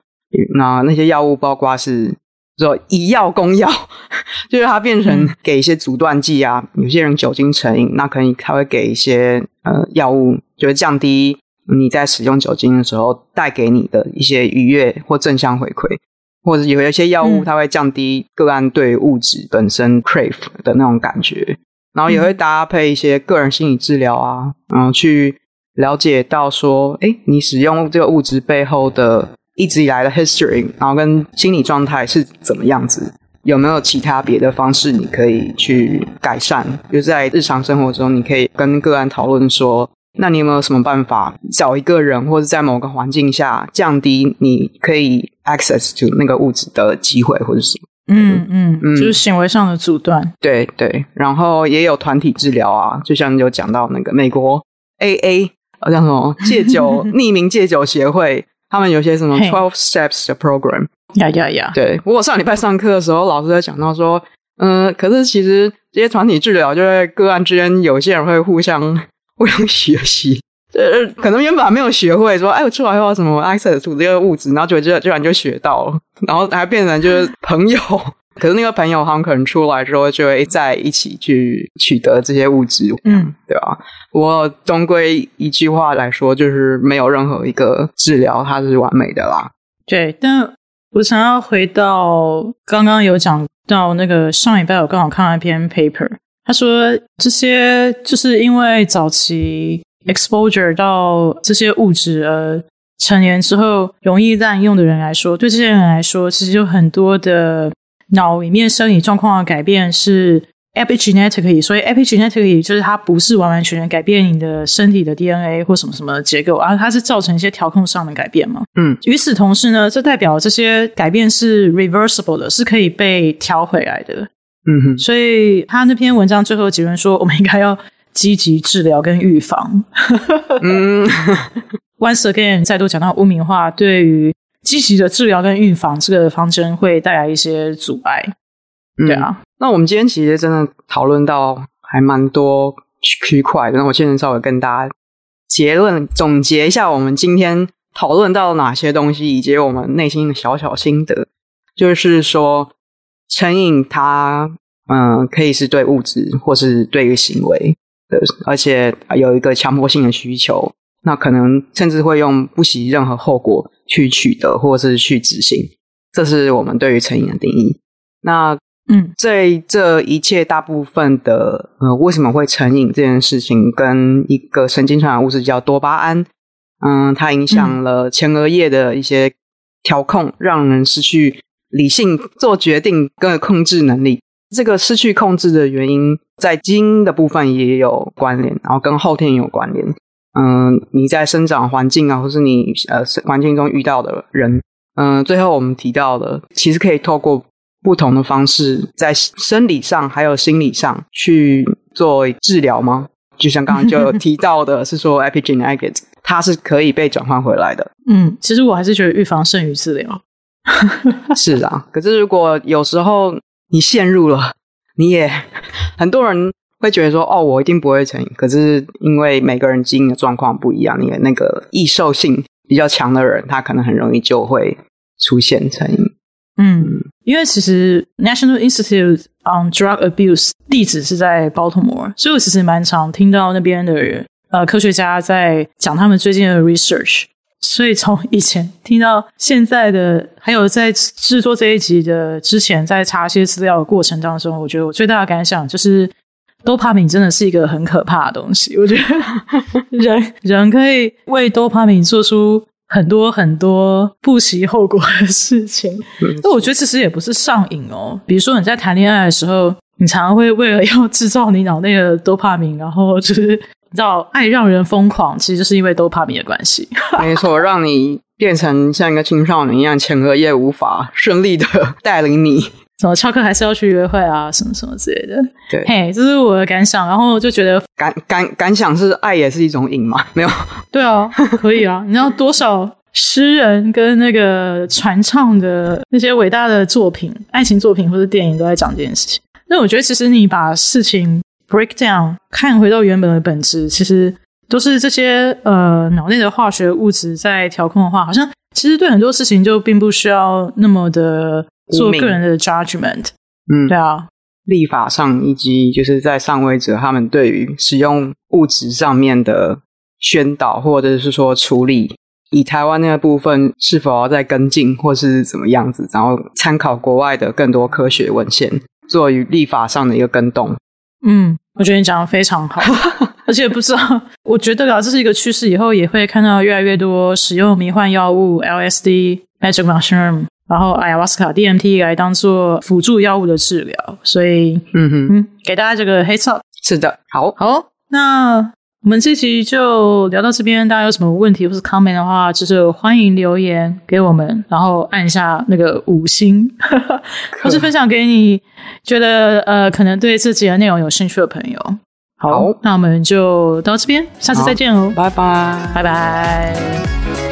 那那些药物包括是说以药攻药，[laughs] 就是它变成给一些阻断剂啊。有些人酒精成瘾，那可能他会给一些呃药物，就是降低你在使用酒精的时候带给你的一些愉悦或正向回馈，或者有一些药物它会降低个案对物质本身 crave 的那种感觉。然后也会搭配一些个人心理治疗啊，然后去了解到说，哎，你使用这个物质背后的一直以来的 history，然后跟心理状态是怎么样子，有没有其他别的方式你可以去改善？就是在日常生活中，你可以跟个案讨论说，那你有没有什么办法找一个人，或者在某个环境下降低你可以 access to 那个物质的机会，或者是什么？嗯嗯嗯，就是行为上的阻断。对对，然后也有团体治疗啊，就像你有讲到那个美国 AA，好像什么戒酒匿名戒酒协会，他们有些什么 Twelve Steps 的 program。呀呀呀！对，不过上礼拜上课的时候，老师在讲到说，嗯、呃，可是其实这些团体治疗，就在个案之间，有些人会互相互相学习。呃，[laughs] 可能原本还没有学会说，哎，我出来后什么 access to 这个物质，然后就就居然就学到了，[laughs] 然后还变成就是朋友。[laughs] 可是那个朋友他们可能出来之后就会在一起去取得这些物质，嗯，对吧？我终归一句话来说，就是没有任何一个治疗它是完美的啦。对，但我想要回到刚刚有讲到那个上礼拜我刚好看了一篇 paper，他说这些就是因为早期 exposure 到这些物质而成年之后容易滥用的人来说，对这些人来说，其实有很多的脑里面生理状况的改变是。epigenetically，所以 epigenetically 就是它不是完完全全改变你的身体的 DNA 或什么什么结构，而它是造成一些调控上的改变嘛。嗯，与此同时呢，这代表这些改变是 reversible 的，是可以被调回来的。嗯哼，所以他那篇文章最后结论说，[laughs] 我们应该要积极治疗跟预防。嗯，[laughs] [laughs] Once again 再度讲到污名化，对于积极的治疗跟预防这个方针会带来一些阻碍。对啊。那我们今天其实真的讨论到还蛮多区块的，那我现在稍微跟大家结论总结一下，我们今天讨论到哪些东西，以及我们内心的小小心得，就是说成瘾它嗯可以是对物质或是对于行为的，而且有一个强迫性的需求，那可能甚至会用不惜任何后果去取得或是去执行，这是我们对于成瘾的定义。那嗯，这这一切大部分的呃，为什么会成瘾这件事情，跟一个神经传染物质叫多巴胺，嗯，它影响了前额叶的一些调控，让人失去理性做决定跟控制能力。这个失去控制的原因，在基因的部分也有关联，然后跟后天有关联。嗯，你在生长环境啊，或是你呃环境中遇到的人，嗯，最后我们提到的，其实可以透过。不同的方式，在生理上还有心理上去做治疗吗？就像刚刚就有提到的，是说 epigenetics 它是可以被转换回来的。嗯，其实我还是觉得预防胜于治疗。[laughs] 是啊，可是如果有时候你陷入了，你也很多人会觉得说，哦，我一定不会成瘾。可是因为每个人基因的状况不一样，你的那个易受性比较强的人，他可能很容易就会出现成瘾。嗯，因为其实 National Institute on Drug Abuse 地址是在 Baltimore，所以我其实蛮常听到那边的人呃科学家在讲他们最近的 research。所以从以前听到现在的，还有在制作这一集的之前，在查一些资料的过程当中，我觉得我最大的感想就是多巴胺真的是一个很可怕的东西。我觉得 [laughs] 人人可以为多巴胺做出。很多很多不惜后果的事情，那我觉得其实也不是上瘾哦。比如说你在谈恋爱的时候，你常常会为了要制造你脑内的多巴胺，然后就是你知道爱让人疯狂，其实就是因为多巴胺的关系。[laughs] 没错，让你变成像一个青少年一样，前额叶无法顺利的带领你。什么翘课还是要去约会啊？什么什么之类的。对，嘿，这是我的感想。然后就觉得感感感想是爱也是一种瘾吗？没有。对啊，可以啊。你知道多少诗人跟那个传唱的那些伟大的作品、爱情作品或者电影都在讲这件事情。那我觉得其实你把事情 break down 看回到原本的本质，其实都是这些呃脑内的化学物质在调控的话，好像其实对很多事情就并不需要那么的。做个人的 judgment，嗯，对啊，立法上以及就是在上位者他们对于使用物质上面的宣导或者是说处理，以台湾那个部分是否要再跟进或是怎么样子，然后参考国外的更多科学文献，做于立法上的一个跟动。嗯，我觉得你讲的非常好，而且不知道，我觉得啊，这是一个趋势，以后也会看到越来越多使用迷幻药物 LSD、Magic mushroom，然后 ayahuasca、DMT 来当做辅助药物的治疗，所以嗯哼。嗯，给大家这个 heads up。是的，好，好，那我们这期就聊到这边。大家有什么问题或是 comment 的话，就是欢迎留言给我们，然后按一下那个五星，[laughs] 或是分享给你觉得呃可能对这集的内容有兴趣的朋友。好，好，那我们就到这边，下次再见哦，拜拜，拜拜。